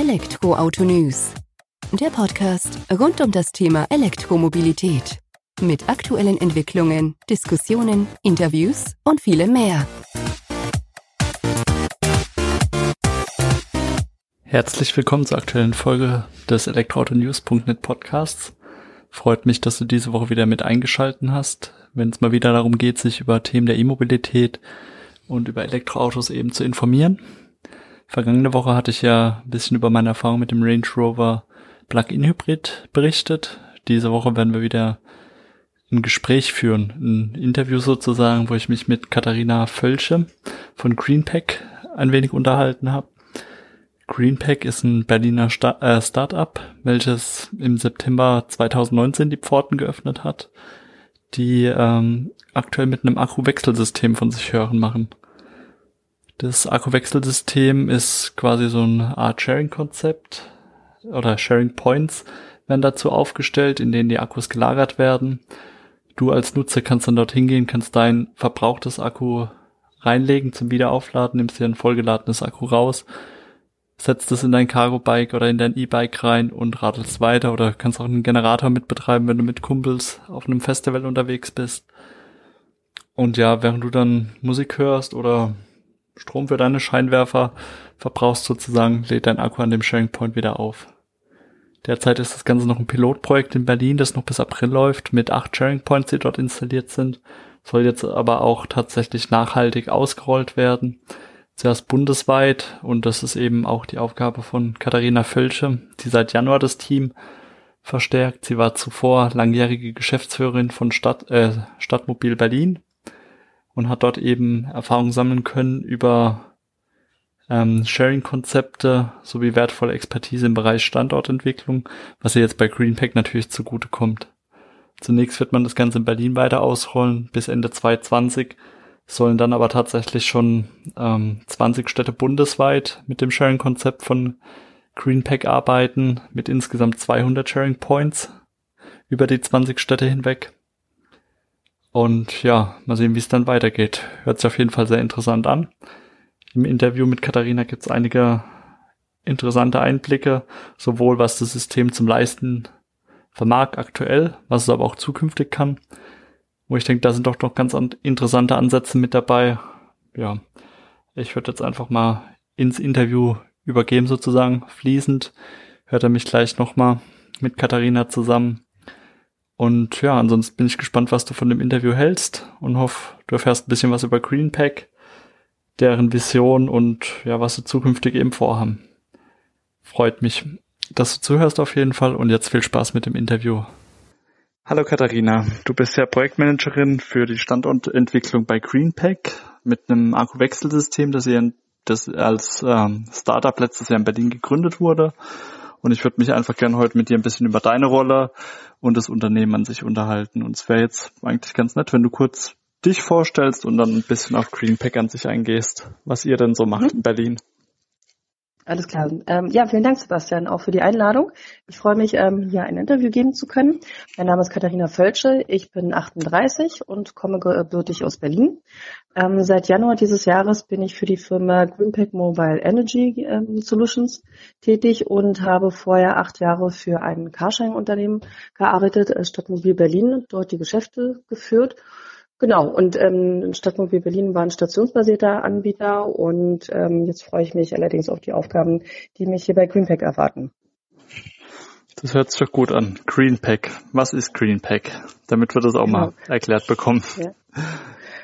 Elektroauto News. Der Podcast rund um das Thema Elektromobilität. Mit aktuellen Entwicklungen, Diskussionen, Interviews und vielem mehr. Herzlich willkommen zur aktuellen Folge des Elektroautonews.net Podcasts. Freut mich, dass du diese Woche wieder mit eingeschalten hast, wenn es mal wieder darum geht, sich über Themen der E-Mobilität und über Elektroautos eben zu informieren. Vergangene Woche hatte ich ja ein bisschen über meine Erfahrung mit dem Range Rover Plug-in Hybrid berichtet. Diese Woche werden wir wieder ein Gespräch führen, ein Interview sozusagen, wo ich mich mit Katharina Völsche von Greenpack ein wenig unterhalten habe. Greenpack ist ein Berliner Sta äh, Startup, welches im September 2019 die Pforten geöffnet hat, die ähm, aktuell mit einem Akkuwechselsystem von sich hören machen. Das Akkuwechselsystem ist quasi so eine Art Sharing-Konzept oder Sharing Points werden dazu aufgestellt, in denen die Akkus gelagert werden. Du als Nutzer kannst dann dort hingehen, kannst dein verbrauchtes Akku reinlegen zum Wiederaufladen, nimmst dir ein vollgeladenes Akku raus, setzt es in dein Cargo-Bike oder in dein E-Bike rein und radelst weiter oder kannst auch einen Generator mit betreiben, wenn du mit Kumpels auf einem Festival unterwegs bist. Und ja, während du dann Musik hörst oder Strom für deine Scheinwerfer verbrauchst sozusagen, lädt dein Akku an dem Sharing Point wieder auf. Derzeit ist das Ganze noch ein Pilotprojekt in Berlin, das noch bis April läuft, mit acht Sharing Points, die dort installiert sind. Soll jetzt aber auch tatsächlich nachhaltig ausgerollt werden. Zuerst bundesweit und das ist eben auch die Aufgabe von Katharina Völsche, die seit Januar das Team verstärkt. Sie war zuvor langjährige Geschäftsführerin von Stadt, äh, Stadtmobil Berlin und hat dort eben Erfahrung sammeln können über ähm, Sharing-Konzepte sowie wertvolle Expertise im Bereich Standortentwicklung, was ihr jetzt bei Greenpack natürlich zugute kommt. Zunächst wird man das Ganze in Berlin weiter ausrollen. Bis Ende 2020 sollen dann aber tatsächlich schon ähm, 20 Städte bundesweit mit dem Sharing-Konzept von Greenpack arbeiten, mit insgesamt 200 Sharing Points über die 20 Städte hinweg. Und ja, mal sehen, wie es dann weitergeht. Hört sich auf jeden Fall sehr interessant an. Im Interview mit Katharina gibt es einige interessante Einblicke, sowohl was das System zum Leisten vermag aktuell, was es aber auch zukünftig kann. Wo ich denke, da sind doch noch ganz interessante Ansätze mit dabei. Ja, ich würde jetzt einfach mal ins Interview übergeben sozusagen, fließend. Hört er mich gleich nochmal mit Katharina zusammen. Und ja, ansonsten bin ich gespannt, was du von dem Interview hältst und hoffe, du erfährst ein bisschen was über Greenpack, deren Vision und ja, was sie zukünftig eben vorhaben. Freut mich, dass du zuhörst auf jeden Fall und jetzt viel Spaß mit dem Interview. Hallo Katharina, du bist ja Projektmanagerin für die Standortentwicklung bei Greenpack mit einem Akkuwechselsystem, das, ihr, das als ähm, Startup letztes Jahr in Berlin gegründet wurde und ich würde mich einfach gerne heute mit dir ein bisschen über deine Rolle und das Unternehmen an sich unterhalten. Und es wäre jetzt eigentlich ganz nett, wenn du kurz dich vorstellst und dann ein bisschen auf Greenpack an sich eingehst, was ihr denn so macht mhm. in Berlin. Alles klar. Ähm, ja, vielen Dank, Sebastian, auch für die Einladung. Ich freue mich, ähm, hier ein Interview geben zu können. Mein Name ist Katharina Völsche. Ich bin 38 und komme gebürtig aus Berlin. Ähm, seit Januar dieses Jahres bin ich für die Firma Greenpack Mobile Energy ähm, Solutions tätig und habe vorher acht Jahre für ein Carsharing-Unternehmen gearbeitet, äh, Stadtmobil Berlin, dort die Geschäfte geführt Genau, und ähm, Stadtmobil Berlin war ein stationsbasierter Anbieter und ähm, jetzt freue ich mich allerdings auf die Aufgaben, die mich hier bei Greenpack erwarten. Das hört sich doch gut an. Greenpack. Was ist Greenpack? Damit wir das auch genau. mal erklärt bekommen. Ja.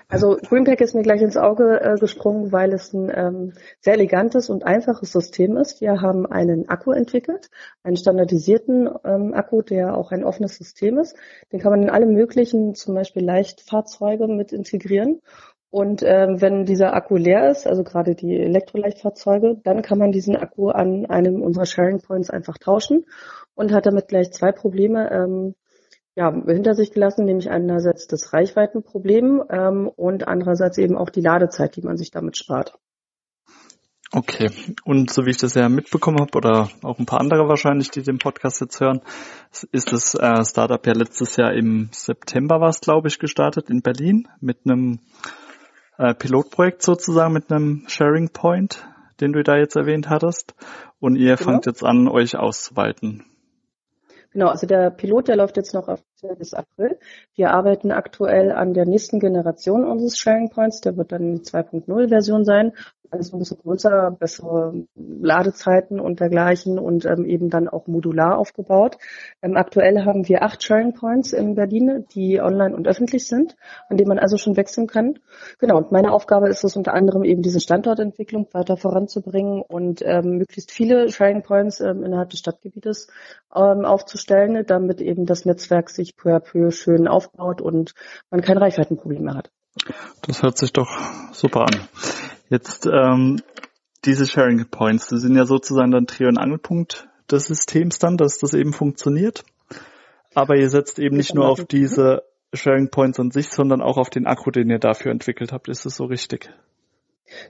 Also Greenpack ist mir gleich ins Auge äh, gesprungen, weil es ein ähm, sehr elegantes und einfaches System ist. Wir haben einen Akku entwickelt, einen standardisierten ähm, Akku, der auch ein offenes System ist. Den kann man in alle möglichen, zum Beispiel Leichtfahrzeuge mit integrieren. Und ähm, wenn dieser Akku leer ist, also gerade die Elektroleichtfahrzeuge, dann kann man diesen Akku an einem unserer Sharing Points einfach tauschen und hat damit gleich zwei Probleme. Ähm, ja, hinter sich gelassen, nämlich einerseits das Reichweitenproblem ähm, und andererseits eben auch die Ladezeit, die man sich damit spart. Okay, und so wie ich das ja mitbekommen habe, oder auch ein paar andere wahrscheinlich, die den Podcast jetzt hören, ist das äh, Startup ja letztes Jahr im September war es, glaube ich, gestartet in Berlin mit einem äh, Pilotprojekt sozusagen, mit einem Sharing Point, den du da jetzt erwähnt hattest. Und ihr genau. fangt jetzt an, euch auszuweiten. Genau, also der Pilot, der läuft jetzt noch bis April. Wir arbeiten aktuell an der nächsten Generation unseres Sharing Points. Der wird dann die 2.0 Version sein alles ein bisschen größer, bessere Ladezeiten und dergleichen und ähm, eben dann auch modular aufgebaut. Ähm, aktuell haben wir acht Sharing Points in Berlin, die online und öffentlich sind, an denen man also schon wechseln kann. Genau, und meine Aufgabe ist es unter anderem eben diese Standortentwicklung weiter voranzubringen und ähm, möglichst viele Sharing Points ähm, innerhalb des Stadtgebietes ähm, aufzustellen, damit eben das Netzwerk sich peu à peu schön aufbaut und man kein Reichweitenproblem mehr hat. Das hört sich doch super an. Jetzt ähm, diese Sharing Points, die sind ja sozusagen dann Dreh- und Angelpunkt des Systems dann, dass das eben funktioniert. Aber ihr setzt eben nicht nur auf diese Sharing Points an sich, sondern auch auf den Akku, den ihr dafür entwickelt habt. Ist das so richtig?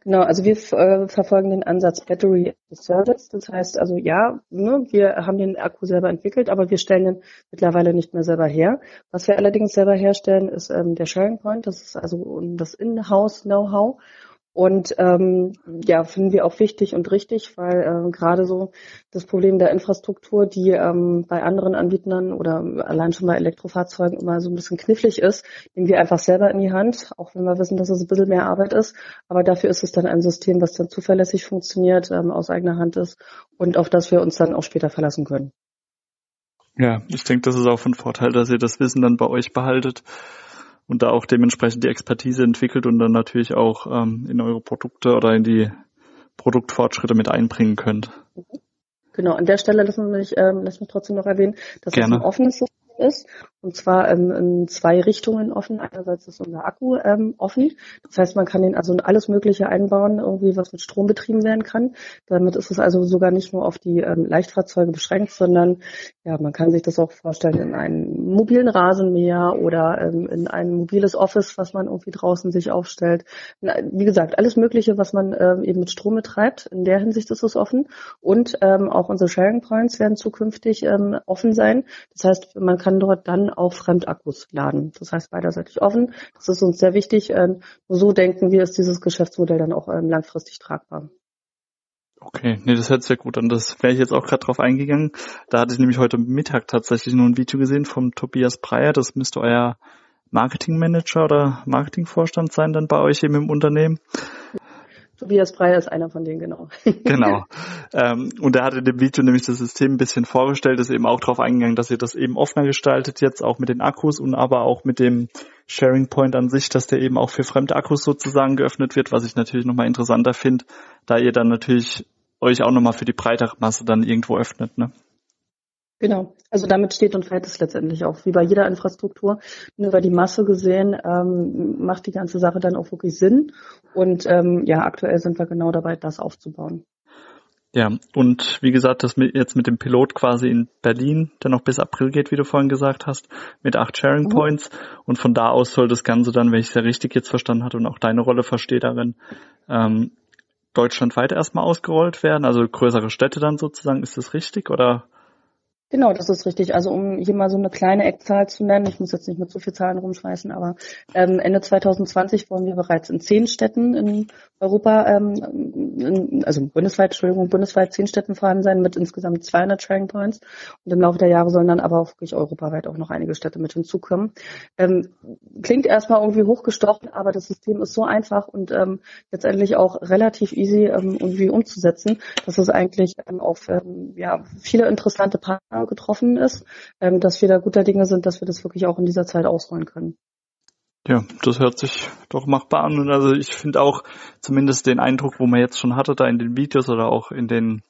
Genau, also wir äh, verfolgen den Ansatz Battery as Service. Das heißt also ja, ne, wir haben den Akku selber entwickelt, aber wir stellen ihn mittlerweile nicht mehr selber her. Was wir allerdings selber herstellen, ist ähm, der Sharing Point. Das ist also das In-house Know-how. Und ähm, ja, finden wir auch wichtig und richtig, weil äh, gerade so das Problem der Infrastruktur, die ähm, bei anderen Anbietern oder allein schon bei Elektrofahrzeugen immer so ein bisschen knifflig ist, nehmen wir einfach selber in die Hand, auch wenn wir wissen, dass es ein bisschen mehr Arbeit ist. Aber dafür ist es dann ein System, was dann zuverlässig funktioniert, ähm, aus eigener Hand ist und auf das wir uns dann auch später verlassen können. Ja, ich denke, das ist auch von Vorteil, dass ihr das Wissen dann bei euch behaltet und da auch dementsprechend die Expertise entwickelt und dann natürlich auch ähm, in eure Produkte oder in die Produktfortschritte mit einbringen könnt. Genau, an der Stelle lassen wir mich, ähm, lassen mich trotzdem noch erwähnen, dass Gerne. es ein offenes System ist. Und zwar ähm, in zwei Richtungen offen. Einerseits ist unser Akku ähm, offen. Das heißt, man kann den also in alles Mögliche einbauen, irgendwie was mit Strom betrieben werden kann. Damit ist es also sogar nicht nur auf die ähm, Leichtfahrzeuge beschränkt, sondern ja, man kann sich das auch vorstellen in einen mobilen Rasenmäher oder ähm, in ein mobiles Office, was man irgendwie draußen sich aufstellt. Wie gesagt, alles Mögliche, was man ähm, eben mit Strom betreibt. In der Hinsicht ist es offen. Und ähm, auch unsere Sharing Points werden zukünftig ähm, offen sein. Das heißt, man kann kann dort dann auch Fremdakkus laden. Das heißt beiderseitig offen. Das ist uns sehr wichtig. Ähm, nur so denken wir, ist dieses Geschäftsmodell dann auch ähm, langfristig tragbar. Okay, nee, das hört sich ja gut an. Das wäre ich jetzt auch gerade drauf eingegangen. Da hatte ich nämlich heute Mittag tatsächlich nur ein Video gesehen vom Tobias Breyer. Das müsste euer Marketingmanager oder Marketingvorstand sein dann bei euch eben im Unternehmen. Tobias Breyer ist einer von denen, genau. genau. Ähm, und er hat in dem Video nämlich das System ein bisschen vorgestellt, ist eben auch darauf eingegangen, dass ihr das eben offener gestaltet jetzt, auch mit den Akkus und aber auch mit dem Sharing Point an sich, dass der eben auch für fremde Akkus sozusagen geöffnet wird, was ich natürlich nochmal interessanter finde, da ihr dann natürlich euch auch nochmal für die breitere Masse dann irgendwo öffnet, ne? Genau, also damit steht und fällt es letztendlich auch, wie bei jeder Infrastruktur. Nur über die Masse gesehen ähm, macht die ganze Sache dann auch wirklich Sinn. Und ähm, ja, aktuell sind wir genau dabei, das aufzubauen. Ja, und wie gesagt, das mit, jetzt mit dem Pilot quasi in Berlin, der noch bis April geht, wie du vorhin gesagt hast, mit acht Sharing mhm. Points. Und von da aus soll das Ganze dann, wenn ich es ja richtig jetzt verstanden hatte und auch deine Rolle verstehe darin, ähm, deutschlandweit erstmal ausgerollt werden, also größere Städte dann sozusagen. Ist das richtig oder? Genau, das ist richtig. Also um hier mal so eine kleine Eckzahl zu nennen, ich muss jetzt nicht mit so viel Zahlen rumschmeißen, aber ähm, Ende 2020 wollen wir bereits in zehn Städten in Europa, ähm, in, also bundesweit, Entschuldigung, bundesweit zehn Städten vorhanden sein mit insgesamt 200 Sharing Points. Und im Laufe der Jahre sollen dann aber auch wirklich europaweit auch noch einige Städte mit hinzukommen. Ähm, klingt erstmal irgendwie hochgestochen, aber das System ist so einfach und ähm, letztendlich auch relativ easy ähm, irgendwie umzusetzen, dass es eigentlich ähm, auf ähm, ja, viele interessante Partner getroffen ist, ähm, dass wir da guter Dinge sind, dass wir das wirklich auch in dieser Zeit ausrollen können. Ja, das hört sich doch machbar an. Und also ich finde auch zumindest den Eindruck, wo man jetzt schon hatte, da in den Videos oder auch in den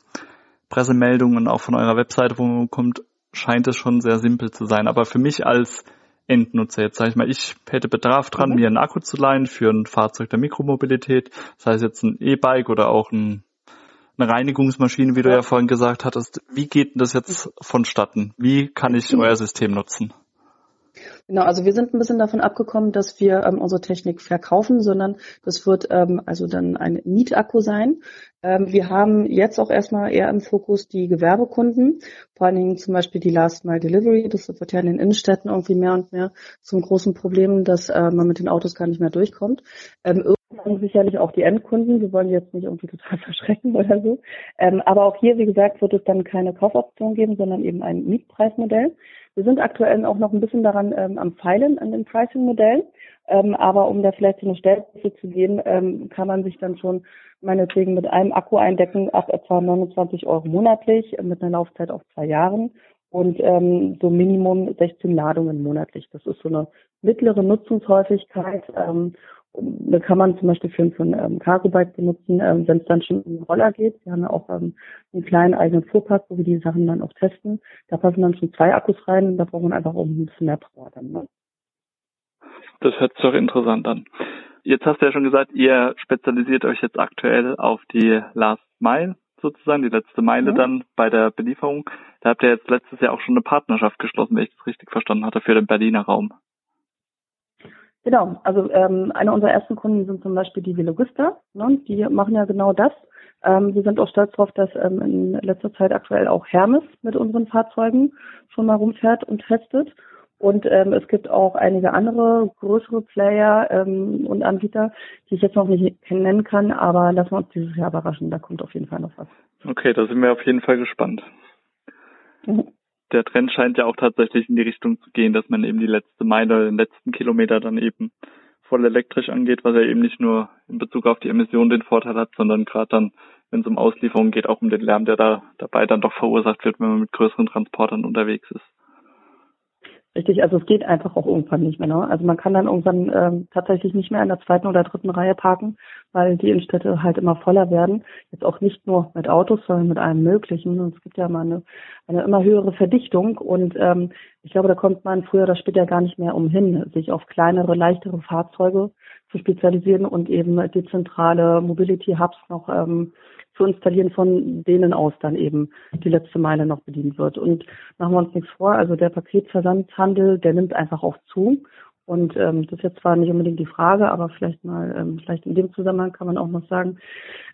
Pressemeldungen auch von eurer Webseite, wo man kommt, scheint es schon sehr simpel zu sein. Aber für mich als Endnutzer, jetzt sage ich mal, ich hätte Bedarf dran, mhm. mir einen Akku zu leihen für ein Fahrzeug der Mikromobilität, sei es jetzt ein E-Bike oder auch ein eine Reinigungsmaschine, wie du ja vorhin gesagt hattest. Wie geht denn das jetzt vonstatten? Wie kann ich mhm. euer System nutzen? Genau, also wir sind ein bisschen davon abgekommen, dass wir ähm, unsere Technik verkaufen, sondern das wird ähm, also dann ein Mietakku sein. Ähm, wir haben jetzt auch erstmal eher im Fokus die Gewerbekunden, vor allen Dingen zum Beispiel die Last Mile Delivery. Das wird ja in den Innenstädten irgendwie mehr und mehr zum großen Problem, dass äh, man mit den Autos gar nicht mehr durchkommt. Ähm, sicherlich auch die Endkunden. Wir wollen jetzt nicht irgendwie total verschrecken oder so. Ähm, aber auch hier, wie gesagt, wird es dann keine Kaufoption geben, sondern eben ein Mietpreismodell. Wir sind aktuell auch noch ein bisschen daran ähm, am Feilen an dem Pricing-Modell. Ähm, aber um da vielleicht so eine Stellgröße zu geben, ähm, kann man sich dann schon meinetwegen mit einem Akku eindecken ab etwa 29 Euro monatlich mit einer Laufzeit auf zwei Jahren und ähm, so Minimum 16 Ladungen monatlich. Das ist so eine mittlere Nutzungshäufigkeit. Da kann man zum Beispiel für, für ein ähm, Cargo-Bike benutzen, ähm, wenn es dann schon um Roller geht. Wir haben ja auch ähm, einen kleinen eigenen Fuhrpark, wo wir die Sachen dann auch testen. Da passen dann schon zwei Akkus rein und da braucht man einfach auch ein bisschen mehr Power dann. Ne? Das hört sich doch interessant an. Jetzt hast du ja schon gesagt, ihr spezialisiert euch jetzt aktuell auf die Last Mile sozusagen, die letzte Meile mhm. dann bei der Belieferung. Da habt ihr jetzt letztes Jahr auch schon eine Partnerschaft geschlossen, wenn ich das richtig verstanden hatte, für den Berliner Raum. Genau, also ähm, einer unserer ersten Kunden sind zum Beispiel die Velogista. Ne? Die machen ja genau das. Ähm, wir sind auch stolz darauf, dass ähm, in letzter Zeit aktuell auch Hermes mit unseren Fahrzeugen schon mal rumfährt und testet. Und ähm, es gibt auch einige andere größere Player ähm, und Anbieter, die ich jetzt noch nicht nennen kann, aber lassen wir uns dieses Jahr überraschen. Da kommt auf jeden Fall noch was. Okay, da sind wir auf jeden Fall gespannt. Mhm der Trend scheint ja auch tatsächlich in die Richtung zu gehen, dass man eben die letzte Meile, den letzten Kilometer dann eben voll elektrisch angeht, was ja eben nicht nur in Bezug auf die Emissionen den Vorteil hat, sondern gerade dann, wenn es um Auslieferungen geht, auch um den Lärm, der da dabei dann doch verursacht wird, wenn man mit größeren Transportern unterwegs ist. Richtig, also es geht einfach auch irgendwann nicht mehr. Ne? Also man kann dann irgendwann ähm, tatsächlich nicht mehr in der zweiten oder dritten Reihe parken, weil die Innenstädte halt immer voller werden. Jetzt auch nicht nur mit Autos, sondern mit allem Möglichen. Und es gibt ja mal eine, eine immer höhere Verdichtung. Und ähm, ich glaube, da kommt man früher oder später gar nicht mehr umhin, sich auf kleinere, leichtere Fahrzeuge zu spezialisieren und eben dezentrale Mobility Hubs noch ähm, zu installieren, von denen aus dann eben die letzte Meile noch bedient wird. Und machen wir uns nichts vor, also der Paketversandhandel, der nimmt einfach auch zu. Und ähm, das ist jetzt zwar nicht unbedingt die Frage, aber vielleicht mal, ähm, vielleicht in dem Zusammenhang kann man auch noch sagen,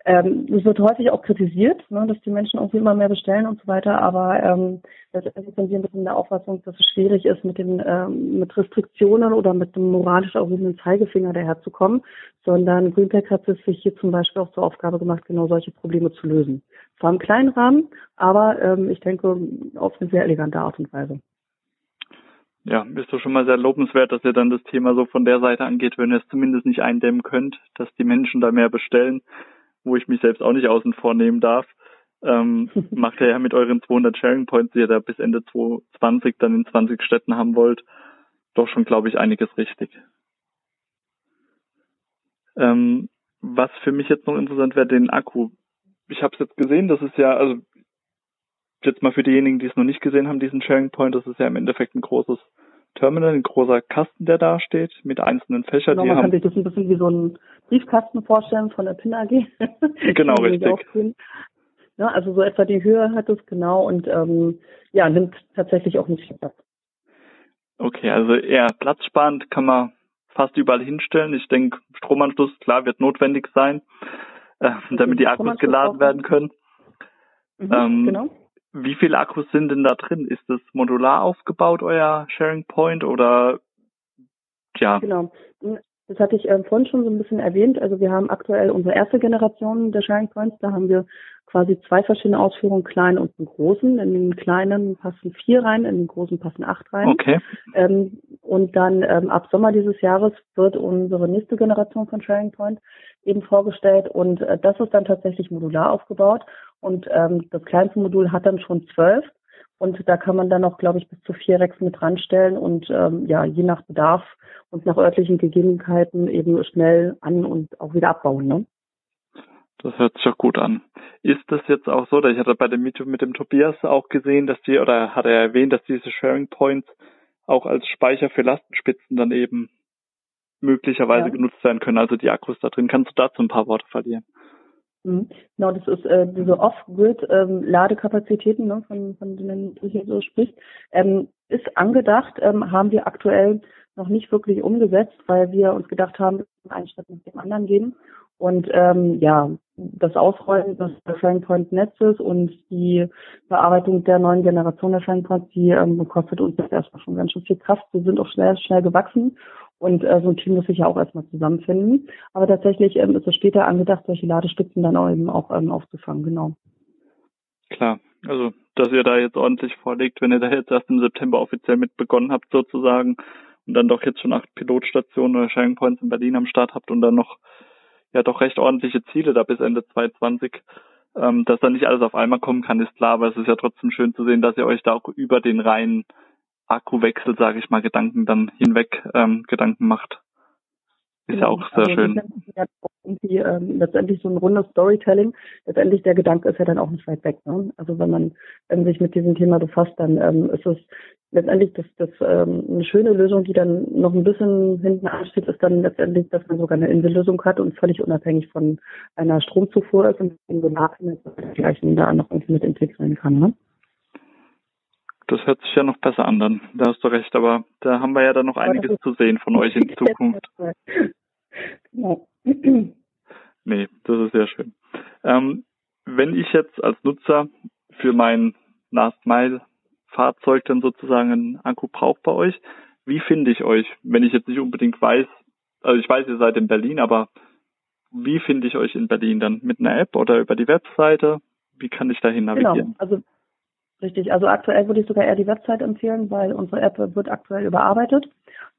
ähm, es wird häufig auch kritisiert, ne, dass die Menschen irgendwie immer mehr bestellen und so weiter, aber ähm, letztendlich sind wir ein bisschen der Auffassung, dass es schwierig ist, mit den ähm, mit Restriktionen oder mit dem moralisch erhobenen Zeigefinger daherzukommen, sondern Greenpack hat es sich hier zum Beispiel auch zur Aufgabe gemacht, genau solche Probleme zu lösen. Zwar im kleinen Rahmen, aber ähm, ich denke auf eine sehr elegante Art und Weise ja, ist doch schon mal sehr lobenswert, dass ihr dann das Thema so von der Seite angeht, wenn ihr es zumindest nicht eindämmen könnt, dass die Menschen da mehr bestellen, wo ich mich selbst auch nicht außen vor nehmen darf. Ähm, macht ihr ja mit euren 200 Sharing Points, die ihr da bis Ende 2020 dann in 20 Städten haben wollt, doch schon, glaube ich, einiges richtig. Ähm, was für mich jetzt noch interessant wäre, den Akku. Ich habe es jetzt gesehen, das ist ja, also jetzt mal für diejenigen, die es noch nicht gesehen haben, diesen Sharing Point, das ist ja im Endeffekt ein großes Terminal, ein großer Kasten, der da steht, mit einzelnen Fächern. Genau, man kann sich das ein bisschen wie so ein Briefkasten vorstellen von der PIN AG. genau, richtig. Ja, also so etwa die Höhe hat es genau und ähm, ja, nimmt tatsächlich auch nicht viel Platz. Okay, also eher platzsparend kann man fast überall hinstellen. Ich denke, Stromanschluss, klar, wird notwendig sein, äh, damit die Akkus geladen werden können. Mhm, ähm, genau. Wie viele Akkus sind denn da drin? Ist das modular aufgebaut, euer Sharing Point oder ja? Genau. Das hatte ich äh, vorhin schon so ein bisschen erwähnt. Also wir haben aktuell unsere erste Generation der Sharing Points. Da haben wir quasi zwei verschiedene Ausführungen, kleinen und einen großen. In den kleinen passen vier rein, in den großen passen acht rein. Okay. Ähm, und dann ähm, ab Sommer dieses Jahres wird unsere nächste Generation von Sharing Point eben vorgestellt und äh, das ist dann tatsächlich modular aufgebaut und ähm, das kleinste Modul hat dann schon zwölf. Und da kann man dann auch, glaube ich, bis zu vier Racks mit ranstellen und ähm, ja, je nach Bedarf und nach örtlichen Gegebenheiten eben schnell an und auch wieder abbauen. Ne? Das hört sich auch gut an. Ist das jetzt auch so, ich hatte bei dem Meetup mit dem Tobias auch gesehen, dass die, oder hat er erwähnt, dass diese Sharing Points auch als Speicher für Lastenspitzen dann eben möglicherweise ja. genutzt werden können, also die Akkus da drin. Kannst du dazu ein paar Worte verlieren? Mhm. Genau, das ist äh, diese Off-Grid-Ladekapazitäten, ähm, ne, von, von denen du hier so sprichst, ähm, ist angedacht, ähm, haben wir aktuell noch nicht wirklich umgesetzt, weil wir uns gedacht haben, einen Schritt nach dem anderen gehen. Und ähm, ja, das Ausrollen des Sharing-Point-Netzes und die Bearbeitung der neuen Generation der Sharing-Points, die ähm, kostet uns jetzt erstmal schon ganz schön viel Kraft. Wir sind auch schnell, schnell gewachsen Und äh, so ein Team muss sich ja auch erstmal zusammenfinden. Aber tatsächlich ähm, ist es später angedacht, solche Ladestützen dann auch eben auch ähm, aufzufangen, genau. Klar, also dass ihr da jetzt ordentlich vorlegt, wenn ihr da jetzt erst im September offiziell mit begonnen habt sozusagen und dann doch jetzt schon acht Pilotstationen oder Sharing Points in Berlin am Start habt und dann noch ja doch recht ordentliche Ziele da bis Ende 2020. Ähm, dass da nicht alles auf einmal kommen kann, ist klar, aber es ist ja trotzdem schön zu sehen, dass ihr euch da auch über den reinen Akkuwechsel, sage ich mal, Gedanken dann hinweg ähm, Gedanken macht. Ist ja auch sehr also, schön. Irgendwie, ähm, letztendlich so ein rundes Storytelling. Letztendlich der Gedanke ist ja dann auch nicht weit weg. Ne? Also wenn man ähm, sich mit diesem Thema befasst, dann ähm, ist es letztendlich das, das ähm, eine schöne Lösung, die dann noch ein bisschen hinten ansteht, ist dann letztendlich, dass man sogar eine Insellösung hat und völlig unabhängig von einer Stromzufuhr ist und in so Nachhinein gleichen da noch irgendwie mit integrieren kann. Ne? Das hört sich ja noch besser an dann. Da hast du recht, aber da haben wir ja dann noch einiges zu sehen von euch in Zukunft. nee, das ist sehr schön. Ähm, wenn ich jetzt als Nutzer für mein Last Mile Fahrzeug dann sozusagen einen Akku brauche bei euch, wie finde ich euch, wenn ich jetzt nicht unbedingt weiß, also ich weiß, ihr seid in Berlin, aber wie finde ich euch in Berlin dann? Mit einer App oder über die Webseite? Wie kann ich dahin genau, navigieren? Genau, also Richtig, also aktuell würde ich sogar eher die Website empfehlen, weil unsere App wird aktuell überarbeitet.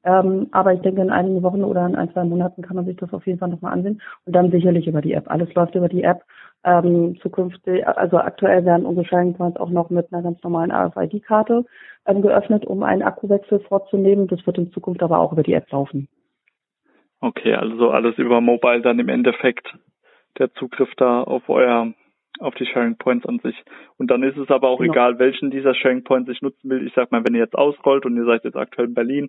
Ähm, aber ich denke, in einigen Wochen oder in ein, zwei Monaten kann man sich das auf jeden Fall nochmal ansehen. Und dann sicherlich über die App. Alles läuft über die App. Ähm, zukünftig, also aktuell werden unsere Shining Points auch noch mit einer ganz normalen RFID-Karte ähm, geöffnet, um einen Akkuwechsel vorzunehmen. Das wird in Zukunft aber auch über die App laufen. Okay, also alles über Mobile dann im Endeffekt der Zugriff da auf euer auf die Sharing Points an sich. Und dann ist es aber auch genau. egal, welchen dieser Sharing Points ich nutzen will. Ich sag mal, wenn ihr jetzt ausrollt und ihr seid jetzt aktuell in Berlin,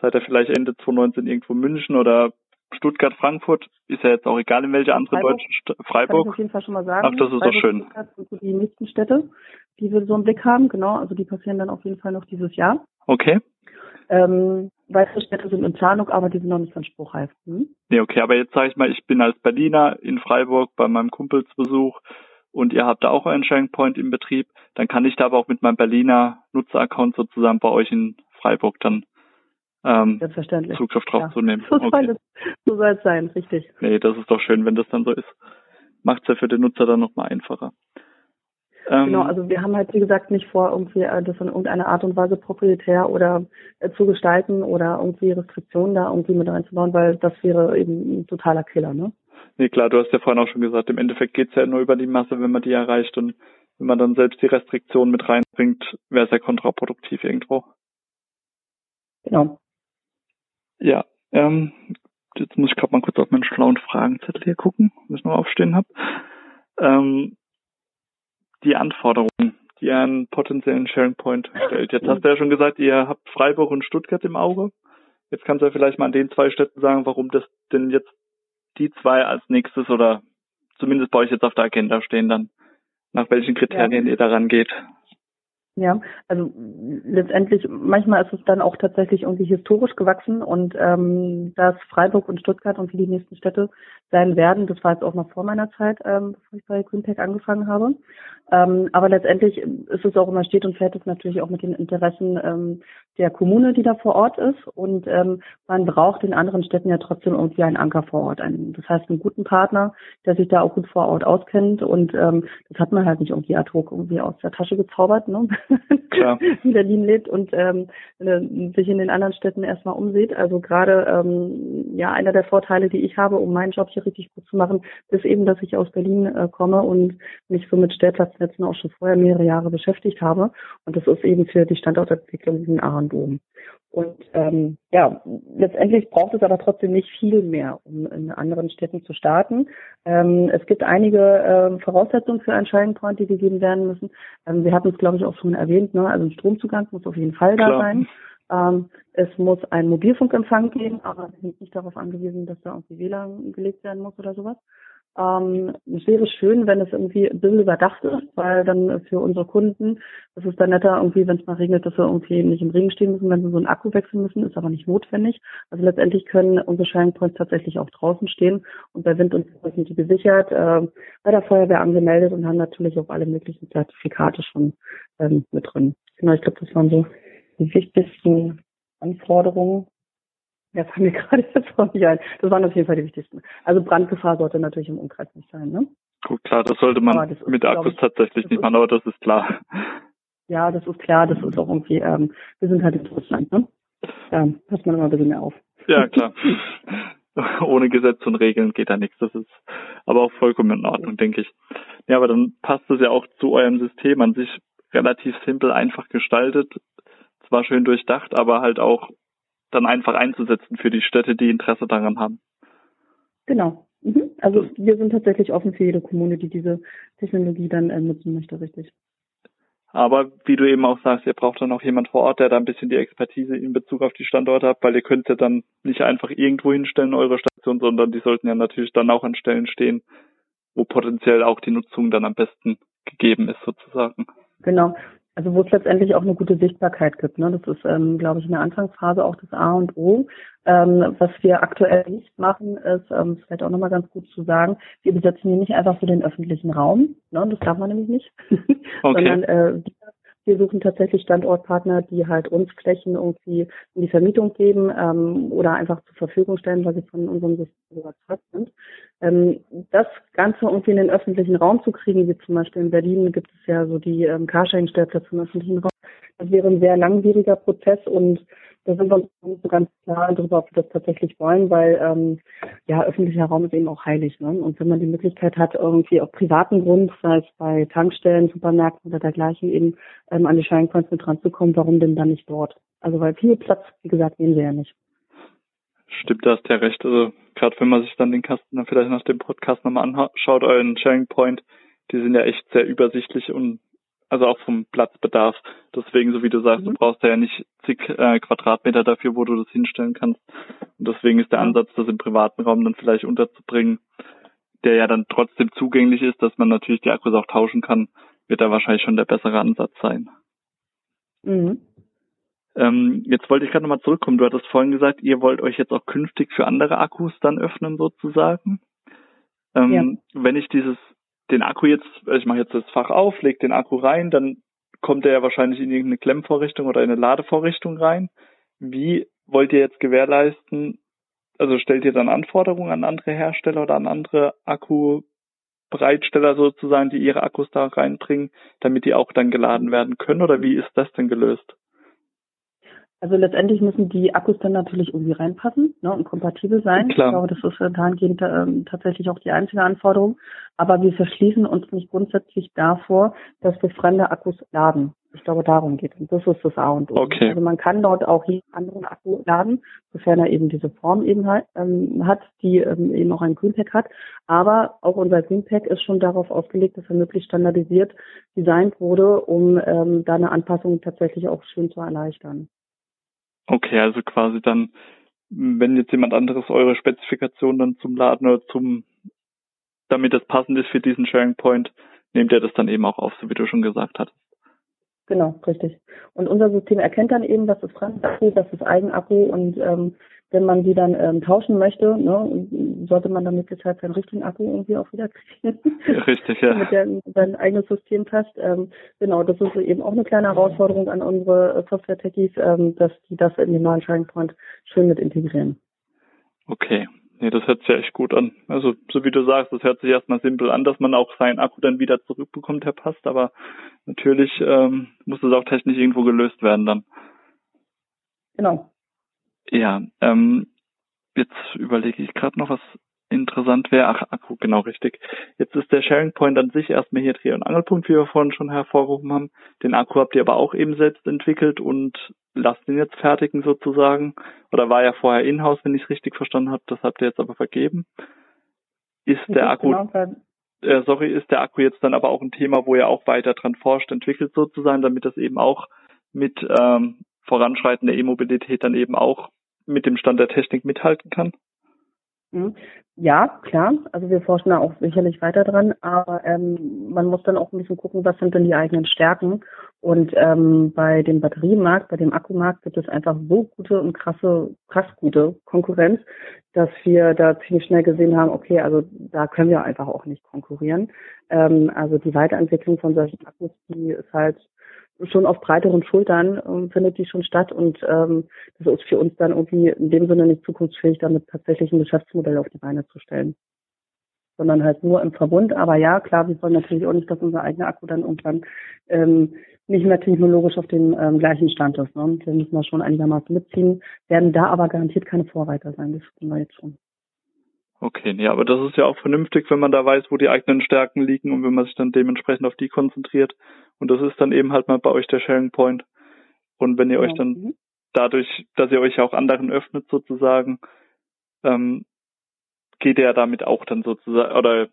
seid ihr vielleicht Ende 2019 irgendwo München oder Stuttgart, Frankfurt, ist ja jetzt auch egal, in welche andere Freiburg, deutsche St Freiburg. Kann ich auf jeden Fall schon mal sagen. Ach, das ist Freiburg, doch schön. Sind die nächsten Städte, die wir so im Blick haben, genau. Also die passieren dann auf jeden Fall noch dieses Jahr. Okay. Ähm, weitere Städte sind in Planung, aber die sind noch nicht ganz spruchreif. Hm? Nee, okay, aber jetzt sage ich mal, ich bin als Berliner in Freiburg bei meinem Kumpelsbesuch und ihr habt da auch einen Sharing Point im Betrieb, dann kann ich da aber auch mit meinem Berliner Nutzeraccount sozusagen bei euch in Freiburg dann ähm, Zugriff drauf ja. zu nehmen. So, okay. soll es, so soll es sein, richtig. Nee, das ist doch schön, wenn das dann so ist. Macht es ja für den Nutzer dann nochmal einfacher. Ähm, genau, also wir haben halt wie gesagt nicht vor, irgendwie äh, das in irgendeiner Art und Weise proprietär oder äh, zu gestalten oder irgendwie Restriktionen da irgendwie mit einzubauen, weil das wäre eben ein totaler Killer, ne? Nee, klar, du hast ja vorhin auch schon gesagt, im Endeffekt geht's ja nur über die Masse, wenn man die erreicht und wenn man dann selbst die Restriktionen mit reinbringt, wäre es ja kontraproduktiv irgendwo. Genau. Ja, ähm, jetzt muss ich gerade mal kurz auf meinen schlauen Fragenzettel hier gucken, was ich noch aufstehen habe. Ähm, die Anforderungen, die ihr einen potenziellen Sharing Point stellt. Jetzt hast du ja schon gesagt, ihr habt Freiburg und Stuttgart im Auge. Jetzt kannst du ja vielleicht mal an den zwei Städten sagen, warum das denn jetzt die zwei als nächstes oder zumindest bei euch jetzt auf der Agenda stehen dann, nach welchen Kriterien ja. ihr daran geht. Ja, also letztendlich, manchmal ist es dann auch tatsächlich irgendwie historisch gewachsen und ähm, dass Freiburg und Stuttgart und wie die nächsten Städte sein werden, das war jetzt auch noch vor meiner Zeit, ähm, bevor ich bei Greenpack angefangen habe. Ähm, aber letztendlich ist es auch immer steht und fällt es natürlich auch mit den Interessen ähm, der Kommune, die da vor Ort ist. Und ähm, man braucht in anderen Städten ja trotzdem irgendwie einen Anker vor Ort. Einen, das heißt, einen guten Partner, der sich da auch gut vor Ort auskennt. Und ähm, das hat man halt nicht irgendwie ad hoc irgendwie aus der Tasche gezaubert, ne? In Berlin lebt und ähm, sich in den anderen Städten erstmal umsieht. Also gerade ähm, ja einer der Vorteile, die ich habe, um meinen Job hier richtig gut zu machen, ist eben, dass ich aus Berlin äh, komme und mich so mit Stellplatznetzen auch schon vorher mehrere Jahre beschäftigt habe. Und das ist eben für die Standortentwicklung ein A und O. Und ähm, ja, letztendlich braucht es aber trotzdem nicht viel mehr, um in anderen Städten zu starten. Ähm, es gibt einige äh, Voraussetzungen für einen Shining Point, die gegeben werden müssen. Ähm, wir hatten es, glaube ich, auch schon erwähnt. Ne? Also ein Stromzugang muss auf jeden Fall Klar. da sein. Ähm, es muss ein Mobilfunkempfang geben, aber wir sind nicht darauf angewiesen, dass da irgendwie WLAN gelegt werden muss oder sowas. Ähm, es wäre schön, wenn es irgendwie ein bisschen überdacht ist, weil dann für unsere Kunden, das ist dann netter irgendwie, wenn es mal regnet, dass wir irgendwie nicht im Regen stehen müssen, wenn sie so einen Akku wechseln müssen, ist aber nicht notwendig. Also letztendlich können unsere Shining tatsächlich auch draußen stehen und bei Wind und Wetter sind die gesichert, äh, bei der Feuerwehr angemeldet und haben natürlich auch alle möglichen Zertifikate schon ähm, mit drin. Genau, ich glaube, das waren so die wichtigsten Anforderungen. Ja, fallen mir gerade jetzt auch nicht ein. Das waren auf jeden Fall die wichtigsten. Also Brandgefahr sollte natürlich im Umkreis nicht sein, ne? Gut, klar, das sollte man das mit Akkus ich, tatsächlich nicht machen, aber das ist klar. Ja, das ist klar, das ist auch irgendwie, ähm, wir sind halt in Deutschland, ne? Da passt man immer ein bisschen mehr auf. Ja, klar. Ohne Gesetz und Regeln geht da nichts. Das ist aber auch vollkommen in Ordnung, denke ich. Ja, aber dann passt es ja auch zu eurem System an sich relativ simpel, einfach gestaltet. Zwar schön durchdacht, aber halt auch dann einfach einzusetzen für die Städte, die Interesse daran haben. Genau. Mhm. Also wir sind tatsächlich offen für jede Kommune, die diese Technologie dann äh, nutzen möchte, richtig. Aber wie du eben auch sagst, ihr braucht dann auch jemand vor Ort, der da ein bisschen die Expertise in Bezug auf die Standorte hat, weil ihr könnt ja dann nicht einfach irgendwo hinstellen, eure Station, sondern die sollten ja natürlich dann auch an Stellen stehen, wo potenziell auch die Nutzung dann am besten gegeben ist sozusagen. Genau. Also wo es letztendlich auch eine gute Sichtbarkeit gibt. Ne? Das ist, ähm, glaube ich, in der Anfangsphase auch das A und O. Ähm, was wir aktuell nicht machen, ist, ähm, vielleicht auch nochmal ganz gut zu sagen, wir besetzen hier nicht einfach für den öffentlichen Raum. Ne? Das darf man nämlich nicht. Okay. Sondern äh, wir suchen tatsächlich Standortpartner, die halt uns Flächen irgendwie in die Vermietung geben ähm, oder einfach zur Verfügung stellen, weil sie von unserem System überzeugt sind. Ähm, das Ganze irgendwie in den öffentlichen Raum zu kriegen, wie zum Beispiel in Berlin gibt es ja so die ähm, Carsharing-Stellplätze im öffentlichen Raum, das wäre ein sehr langwieriger Prozess und da sind wir uns nicht so ganz klar darüber, ob wir das tatsächlich wollen, weil ähm, ja öffentlicher Raum ist eben auch heilig. Ne? Und wenn man die Möglichkeit hat, irgendwie auf privaten Grund, sei es bei Tankstellen, Supermärkten oder dergleichen, eben ähm, an die Points mit ranzukommen, warum denn dann nicht dort? Also weil viel Platz, wie gesagt, nehmen wir ja nicht. Stimmt, da hast ja recht. Also gerade wenn man sich dann den Kasten dann vielleicht nach dem Podcast nochmal anschaut, euren Sharing Point, die sind ja echt sehr übersichtlich und also auch vom Platzbedarf. Deswegen, so wie du sagst, mhm. du brauchst ja nicht zig äh, Quadratmeter dafür, wo du das hinstellen kannst. Und deswegen ist der Ansatz, das im privaten Raum dann vielleicht unterzubringen, der ja dann trotzdem zugänglich ist, dass man natürlich die Akkus auch tauschen kann, wird da wahrscheinlich schon der bessere Ansatz sein. Mhm. Ähm, jetzt wollte ich gerade nochmal zurückkommen. Du hattest vorhin gesagt, ihr wollt euch jetzt auch künftig für andere Akkus dann öffnen sozusagen. Ähm, ja. Wenn ich dieses den Akku jetzt, also ich mache jetzt das Fach auf, lege den Akku rein, dann kommt er ja wahrscheinlich in irgendeine Klemmvorrichtung oder in eine Ladevorrichtung rein. Wie wollt ihr jetzt gewährleisten, also stellt ihr dann Anforderungen an andere Hersteller oder an andere Akkubereitsteller sozusagen, die ihre Akkus da reinbringen, damit die auch dann geladen werden können oder wie ist das denn gelöst? Also letztendlich müssen die Akkus dann natürlich irgendwie reinpassen ne, und kompatibel sein. Klar. Ich glaube, das ist dahingehend ähm, tatsächlich auch die einzige Anforderung. Aber wir verschließen uns nicht grundsätzlich davor, dass wir fremde Akkus laden. Ich glaube, darum geht es. Das ist das A und O. Okay. Also man kann dort auch jeden anderen Akku laden, sofern er eben diese Form eben halt, ähm, hat, die ähm, eben auch ein Greenpack hat. Aber auch unser Greenpack ist schon darauf ausgelegt, dass er möglichst standardisiert designt wurde, um ähm, da eine Anpassung tatsächlich auch schön zu erleichtern. Okay, also quasi dann, wenn jetzt jemand anderes eure Spezifikation dann zum Laden oder zum, damit das passend ist für diesen Sharing Point, nehmt ihr das dann eben auch auf, so wie du schon gesagt hast. Genau, richtig. Und unser System erkennt dann eben, was ist Fremdakku, was ist Eigenakku und ähm, wenn man die dann ähm, tauschen möchte, ne, sollte man dann möglichst halt seinen richtigen Akku irgendwie auch wieder kriegen. Richtig, ja. Damit der sein eigenes System passt. Ähm, genau, das ist eben auch eine kleine Herausforderung an unsere äh, Software-Techies, ähm, dass die das in den neuen Sharing Point schön mit integrieren. Okay. Nee, das hört sich ja echt gut an. Also, so wie du sagst, das hört sich erstmal simpel an, dass man auch seinen Akku dann wieder zurückbekommt, der passt, aber natürlich ähm, muss das auch technisch irgendwo gelöst werden dann. Genau. Ja, ähm, jetzt überlege ich gerade noch, was interessant wäre. Ach, Akku, genau richtig. Jetzt ist der Sharing Point an sich erstmal hier Dreh- und Angelpunkt, wie wir vorhin schon hervorgehoben haben. Den Akku habt ihr aber auch eben selbst entwickelt und lasst ihn jetzt fertigen sozusagen. Oder war ja vorher in-house, wenn ich es richtig verstanden habe. Das habt ihr jetzt aber vergeben. Ist der Akku, genau äh, sorry, ist der Akku jetzt dann aber auch ein Thema, wo ihr auch weiter dran forscht, entwickelt sozusagen, damit das eben auch mit ähm, Voranschreiten der E-Mobilität dann eben auch mit dem Stand der Technik mithalten kann? Mhm. Ja, klar. Also wir forschen da auch sicherlich weiter dran, aber ähm, man muss dann auch ein bisschen gucken, was sind denn die eigenen Stärken. Und ähm, bei dem Batteriemarkt, bei dem Akkumarkt gibt es einfach so gute und krasse, krass gute Konkurrenz, dass wir da ziemlich schnell gesehen haben, okay, also da können wir einfach auch nicht konkurrieren. Ähm, also die Weiterentwicklung von solchen Akkus, die ist halt schon auf breiteren Schultern ähm, findet die schon statt und ähm, das ist für uns dann irgendwie in dem Sinne nicht zukunftsfähig, damit tatsächlich ein Geschäftsmodell auf die Beine zu stellen. Sondern halt nur im Verbund. Aber ja, klar, wir wollen natürlich auch nicht, dass unser eigener Akku dann irgendwann ähm, nicht mehr technologisch auf dem ähm, gleichen Stand ist. Ne? Wir müssen da schon einigermaßen mitziehen, werden da aber garantiert keine Vorreiter sein, das tun wir jetzt schon. Okay, nee, aber das ist ja auch vernünftig, wenn man da weiß, wo die eigenen Stärken liegen und wenn man sich dann dementsprechend auf die konzentriert. Und das ist dann eben halt mal bei euch der Sharing Point. Und wenn ihr ja. euch dann mhm. dadurch, dass ihr euch auch anderen öffnet sozusagen, ähm, geht ihr damit auch dann sozusagen, oder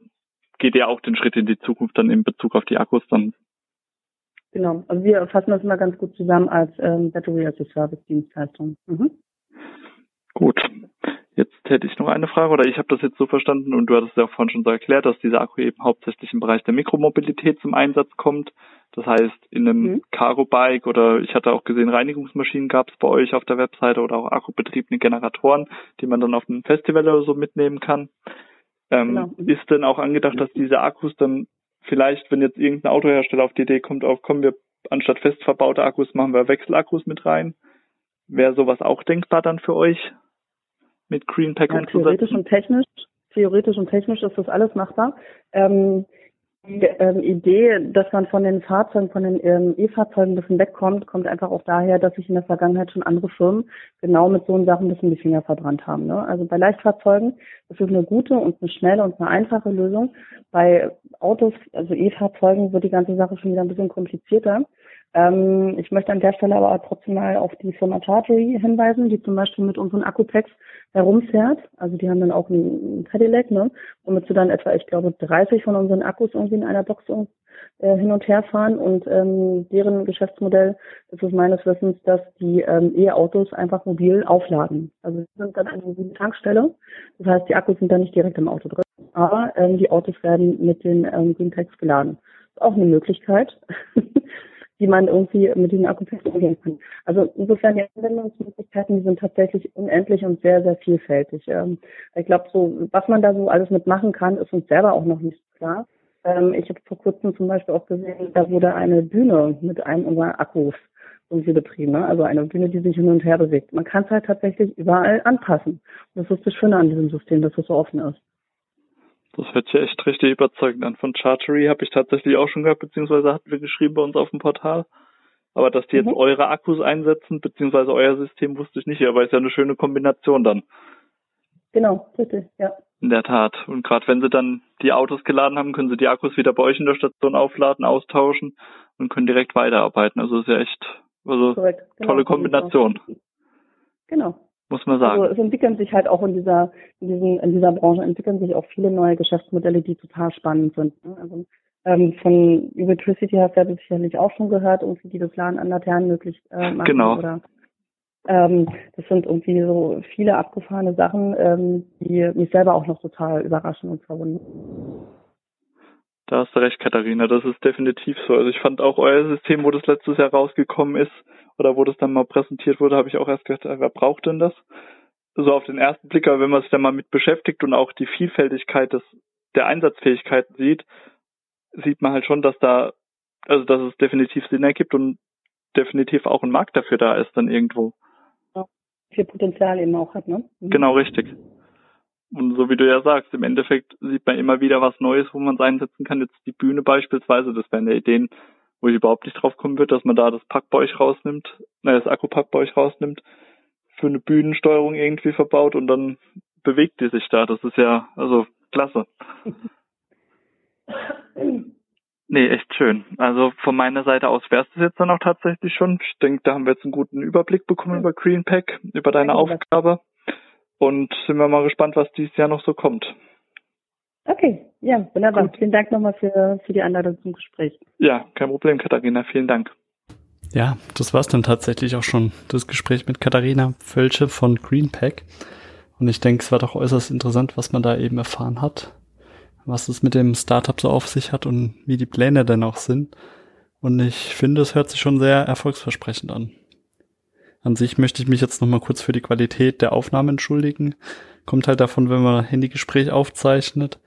geht ihr auch den Schritt in die Zukunft dann in Bezug auf die Akkus dann? Genau, also wir fassen das immer ganz gut zusammen als ähm, Battery as a Service Dienstleistung. Mhm. Gut. Jetzt hätte ich noch eine Frage, oder ich habe das jetzt so verstanden und du hattest ja auch vorhin schon so erklärt, dass dieser Akku eben hauptsächlich im Bereich der Mikromobilität zum Einsatz kommt. Das heißt, in einem mhm. Cargo-Bike oder ich hatte auch gesehen, Reinigungsmaschinen gab es bei euch auf der Webseite oder auch akkubetriebene Generatoren, die man dann auf einem Festival oder so mitnehmen kann. Ähm, genau. Mhm. Ist denn auch angedacht, dass diese Akkus dann vielleicht, wenn jetzt irgendein Autohersteller auf die Idee kommt, auch kommen wir anstatt fest verbaute Akkus machen wir Wechselakkus mit rein? Wäre sowas auch denkbar dann für euch? Mit Greenpack ja, umzusetzen? Theoretisch und technisch, theoretisch und technisch ist das alles machbar. Ähm, die ähm, Idee, dass man von den Fahrzeugen, von den ähm, E-Fahrzeugen ein bisschen wegkommt, kommt einfach auch daher, dass sich in der Vergangenheit schon andere Firmen genau mit so Sachen ein bisschen die Finger verbrannt haben. Ne? Also bei Leichtfahrzeugen ist es eine gute und eine schnelle und eine einfache Lösung. Bei Autos, also E-Fahrzeugen, wird die ganze Sache schon wieder ein bisschen komplizierter. Ähm, ich möchte an der Stelle aber trotzdem mal auf die Firma Chartery hinweisen, die zum Beispiel mit unseren Akkupacks herumfährt. Also die haben dann auch ein Cadillac, ne? womit sie dann etwa, ich glaube, 30 von unseren Akkus irgendwie in einer Box äh, hin und her fahren. Und ähm, deren Geschäftsmodell ist es meines Wissens, dass die ähm, E-Autos einfach mobil aufladen. Also sie sind dann eine mobile Tankstelle. Das heißt, die Akkus sind dann nicht direkt im Auto drin, aber ähm, die Autos werden mit den ähm, Green Packs geladen. Ist auch eine Möglichkeit. wie man irgendwie mit den Akupacks umgehen kann. Also insofern die Anwendungsmöglichkeiten, die sind tatsächlich unendlich und sehr, sehr vielfältig. Ähm, ich glaube, so was man da so alles mitmachen kann, ist uns selber auch noch nicht klar. Ähm, ich habe vor kurzem zum Beispiel auch gesehen, da wurde eine Bühne mit einem unserer Akkus irgendwie betrieben, ne? also eine Bühne, die sich hin und her bewegt. Man kann es halt tatsächlich überall anpassen. Und das ist das Schöne an diesem System, dass es so offen ist. Das hört sich echt richtig überzeugend an. Von Chartery habe ich tatsächlich auch schon gehabt, beziehungsweise hatten wir geschrieben bei uns auf dem Portal. Aber dass die jetzt mhm. eure Akkus einsetzen, beziehungsweise euer System, wusste ich nicht, aber ist ja eine schöne Kombination dann. Genau, richtig, ja. In der Tat. Und gerade wenn sie dann die Autos geladen haben, können sie die Akkus wieder bei euch in der Station aufladen, austauschen und können direkt weiterarbeiten. Also ist ja echt, also Korrekt, genau, tolle Kombination. Genau muss man sagen. Also es entwickeln sich halt auch in dieser, in diesen, in dieser Branche entwickeln sich auch viele neue Geschäftsmodelle, die total spannend sind. Ne? Also ähm, von Ubitricity hast du ja sicherlich auch schon gehört, irgendwie die das Laden an Laternen möglich äh, machen. Genau. Oder, ähm, das sind irgendwie so viele abgefahrene Sachen, ähm, die mich selber auch noch total überraschen und verwundern. Da hast du recht, Katharina, das ist definitiv so. Also ich fand auch euer System, wo das letztes Jahr rausgekommen ist, oder wo das dann mal präsentiert wurde, habe ich auch erst gedacht, wer braucht denn das? So auf den ersten Blick, aber wenn man sich dann mal mit beschäftigt und auch die Vielfältigkeit des, der Einsatzfähigkeiten sieht, sieht man halt schon, dass da, also dass es definitiv Sinn ergibt und definitiv auch ein Markt dafür da ist dann irgendwo. Ja, viel Potenzial eben auch hat, ne? Mhm. Genau, richtig. Und so wie du ja sagst, im Endeffekt sieht man immer wieder was Neues, wo man es einsetzen kann. Jetzt die Bühne beispielsweise, das wären ja Ideen, wo ich überhaupt nicht drauf kommen wird, dass man da das Pack bei euch rausnimmt, äh, das Akkupack bei euch rausnimmt, für eine Bühnensteuerung irgendwie verbaut und dann bewegt die sich da. Das ist ja, also klasse. Nee, echt schön. Also von meiner Seite aus wär's das jetzt dann auch tatsächlich schon. Ich denke, da haben wir jetzt einen guten Überblick bekommen über Greenpack, über deine Aufgabe. Und sind wir mal gespannt, was dieses Jahr noch so kommt. Okay, ja, wunderbar. Gut. Vielen Dank nochmal für, für die Einladung zum Gespräch. Ja, kein Problem, Katharina. Vielen Dank. Ja, das war's dann tatsächlich auch schon, das Gespräch mit Katharina Völsche von Greenpack. Und ich denke, es war doch äußerst interessant, was man da eben erfahren hat, was es mit dem Startup so auf sich hat und wie die Pläne denn auch sind. Und ich finde, es hört sich schon sehr erfolgsversprechend an. An sich möchte ich mich jetzt nochmal kurz für die Qualität der Aufnahme entschuldigen. Kommt halt davon, wenn man Handygespräch aufzeichnet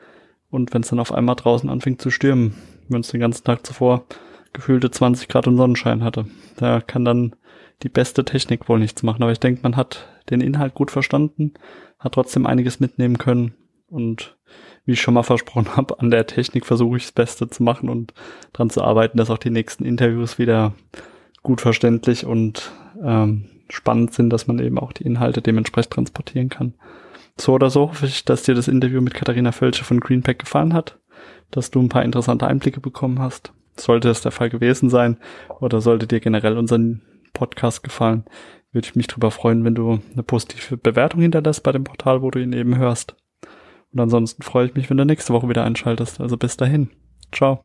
und wenn es dann auf einmal draußen anfängt zu stürmen, wir uns den ganzen Tag zuvor gefühlte 20 Grad und Sonnenschein hatte. Da kann dann die beste Technik wohl nichts machen. Aber ich denke, man hat den Inhalt gut verstanden, hat trotzdem einiges mitnehmen können und wie ich schon mal versprochen habe, an der Technik versuche ich das Beste zu machen und dran zu arbeiten, dass auch die nächsten Interviews wieder gut verständlich und ähm, spannend sind, dass man eben auch die Inhalte dementsprechend transportieren kann. So oder so hoffe ich, dass dir das Interview mit Katharina Völsche von Greenpack gefallen hat, dass du ein paar interessante Einblicke bekommen hast. Sollte das der Fall gewesen sein oder sollte dir generell unseren Podcast gefallen, würde ich mich darüber freuen, wenn du eine positive Bewertung hinterlässt bei dem Portal, wo du ihn eben hörst. Und ansonsten freue ich mich, wenn du nächste Woche wieder einschaltest. Also bis dahin. Ciao.